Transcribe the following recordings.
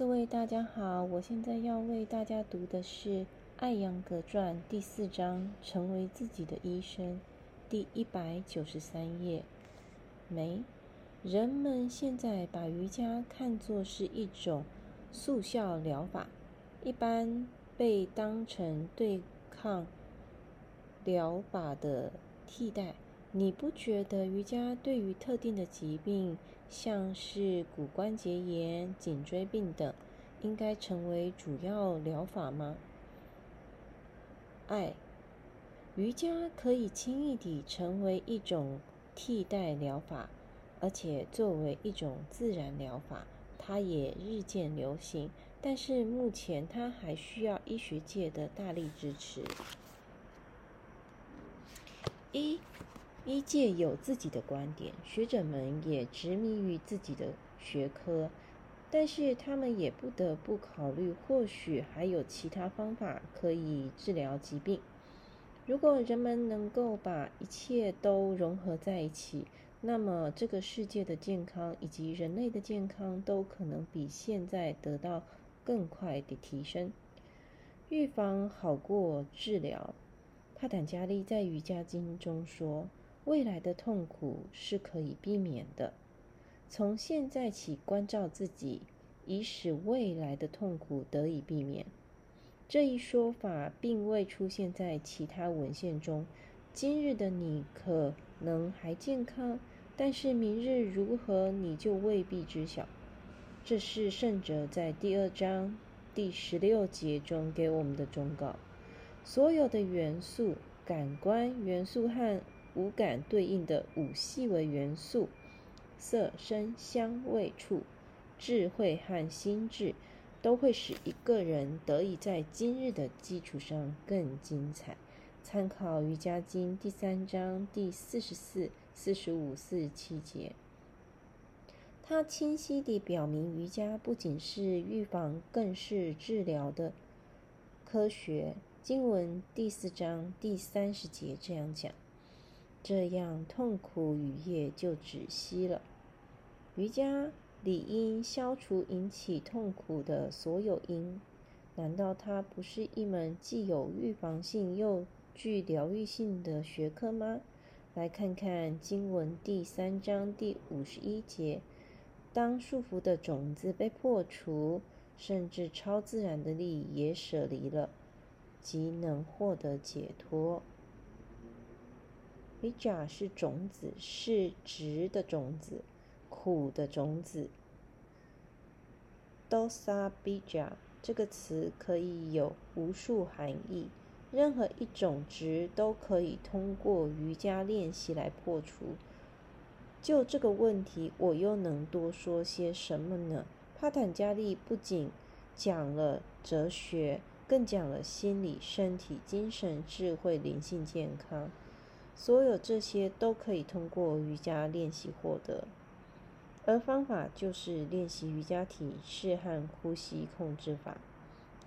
各位大家好，我现在要为大家读的是《艾扬格传》第四章“成为自己的医生”，第一百九十三页。没，人们现在把瑜伽看作是一种速效疗法，一般被当成对抗疗法的替代。你不觉得瑜伽对于特定的疾病，像是骨关节炎、颈椎病等，应该成为主要疗法吗？爱，瑜伽可以轻易地成为一种替代疗法，而且作为一种自然疗法，它也日渐流行。但是目前它还需要医学界的大力支持。一。医界有自己的观点，学者们也执迷于自己的学科，但是他们也不得不考虑，或许还有其他方法可以治疗疾病。如果人们能够把一切都融合在一起，那么这个世界的健康以及人类的健康都可能比现在得到更快的提升。预防好过治疗。帕坦加利在瑜伽经中说。未来的痛苦是可以避免的。从现在起，关照自己，以使未来的痛苦得以避免。这一说法并未出现在其他文献中。今日的你可能还健康，但是明日如何，你就未必知晓。这是圣者在第二章第十六节中给我们的忠告。所有的元素、感官元素和五感对应的五细微元素：色、声、香味、触、智慧和心智，都会使一个人得以在今日的基础上更精彩。参考《瑜伽经》第三章第四十四、四十五、四十七节。它清晰地表明，瑜伽不仅是预防，更是治疗的科学。经文第四章第三十节这样讲。这样痛苦雨夜就止息了。瑜伽理应消除引起痛苦的所有因。难道它不是一门既有预防性又具疗愈性的学科吗？来看看经文第三章第五十一节：当束缚的种子被破除，甚至超自然的力也舍离了，即能获得解脱。Bija 是种子，是直的种子，苦的种子。dosa bija 这个词可以有无数含义，任何一种值都可以通过瑜伽练习来破除。就这个问题，我又能多说些什么呢？帕坦加利不仅讲了哲学，更讲了心理、身体、精神、智慧、灵性健康。所有这些都可以通过瑜伽练习获得，而方法就是练习瑜伽体式和呼吸控制法。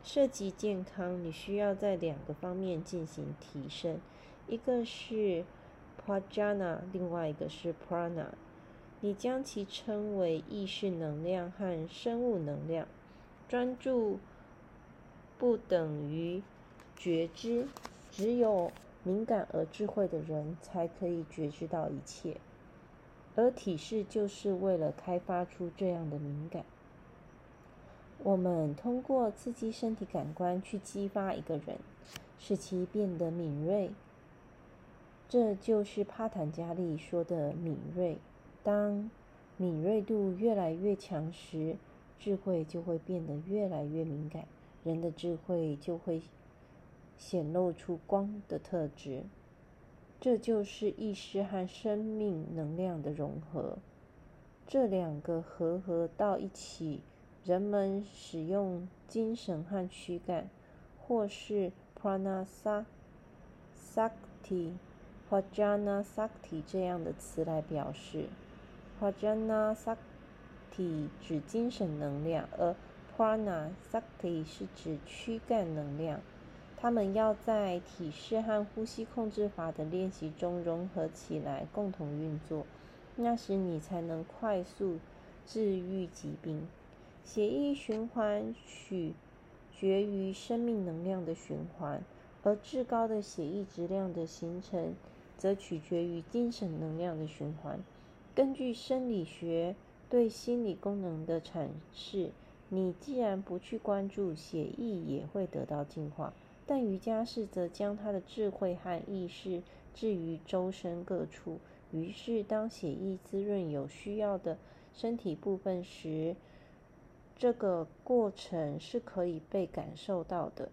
涉及健康，你需要在两个方面进行提升，一个是 prajna，另外一个是 prana。你将其称为意识能量和生物能量。专注不等于觉知，只有。敏感而智慧的人才可以觉知到一切，而体式就是为了开发出这样的敏感。我们通过刺激身体感官去激发一个人，使其变得敏锐。这就是帕坦加利说的敏锐。当敏锐度越来越强时，智慧就会变得越来越敏感，人的智慧就会。显露出光的特质，这就是意识和生命能量的融合。这两个合合到一起，人们使用精神和躯干，或是 prana sakti、prajna sakti 这样的词来表示。prajna sakti 指精神能量，而 prana sakti 是指躯干能量。他们要在体式和呼吸控制法的练习中融合起来，共同运作。那时你才能快速治愈疾病。血液循环取决于生命能量的循环，而至高的血液质量的形成则取决于精神能量的循环。根据生理学对心理功能的阐释，你既然不去关注血液，也会得到净化。但瑜伽是则将他的智慧和意识置于周身各处。于是，当血液滋润有需要的身体部分时，这个过程是可以被感受到的。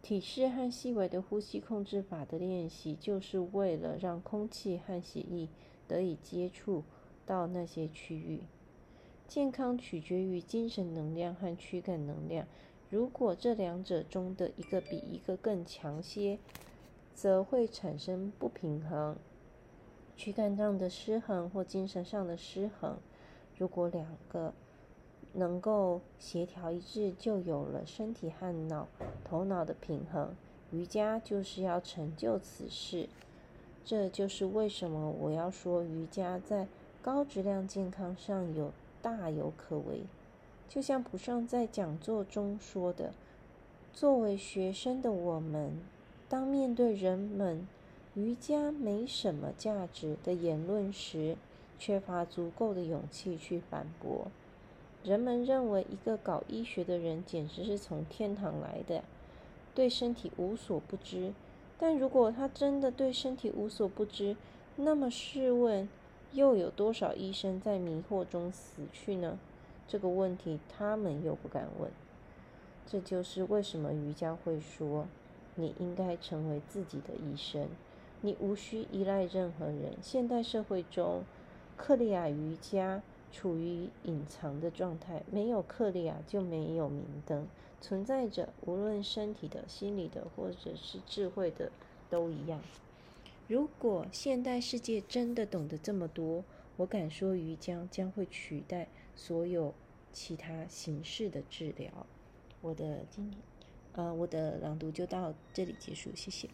体式和细微的呼吸控制法的练习，就是为了让空气和血液得以接触到那些区域。健康取决于精神能量和躯干能量。如果这两者中的一个比一个更强些，则会产生不平衡、躯干上的失衡或精神上的失衡。如果两个能够协调一致，就有了身体和脑、头脑的平衡。瑜伽就是要成就此事。这就是为什么我要说瑜伽在高质量健康上有大有可为。就像普尚在讲座中说的：“作为学生的我们，当面对人们瑜伽没什么价值的言论时，缺乏足够的勇气去反驳。”人们认为一个搞医学的人简直是从天堂来的，对身体无所不知。但如果他真的对身体无所不知，那么试问，又有多少医生在迷惑中死去呢？这个问题他们又不敢问。这就是为什么瑜伽会说，你应该成为自己的医生，你无需依赖任何人。现代社会中，克利亚瑜伽。处于隐藏的状态，没有克利亚就没有明灯，存在着无论身体的、心理的，或者是智慧的，都一样。如果现代世界真的懂得这么多，我敢说瑜伽将会取代所有其他形式的治疗。我的今天，呃，我的朗读就到这里结束，谢谢。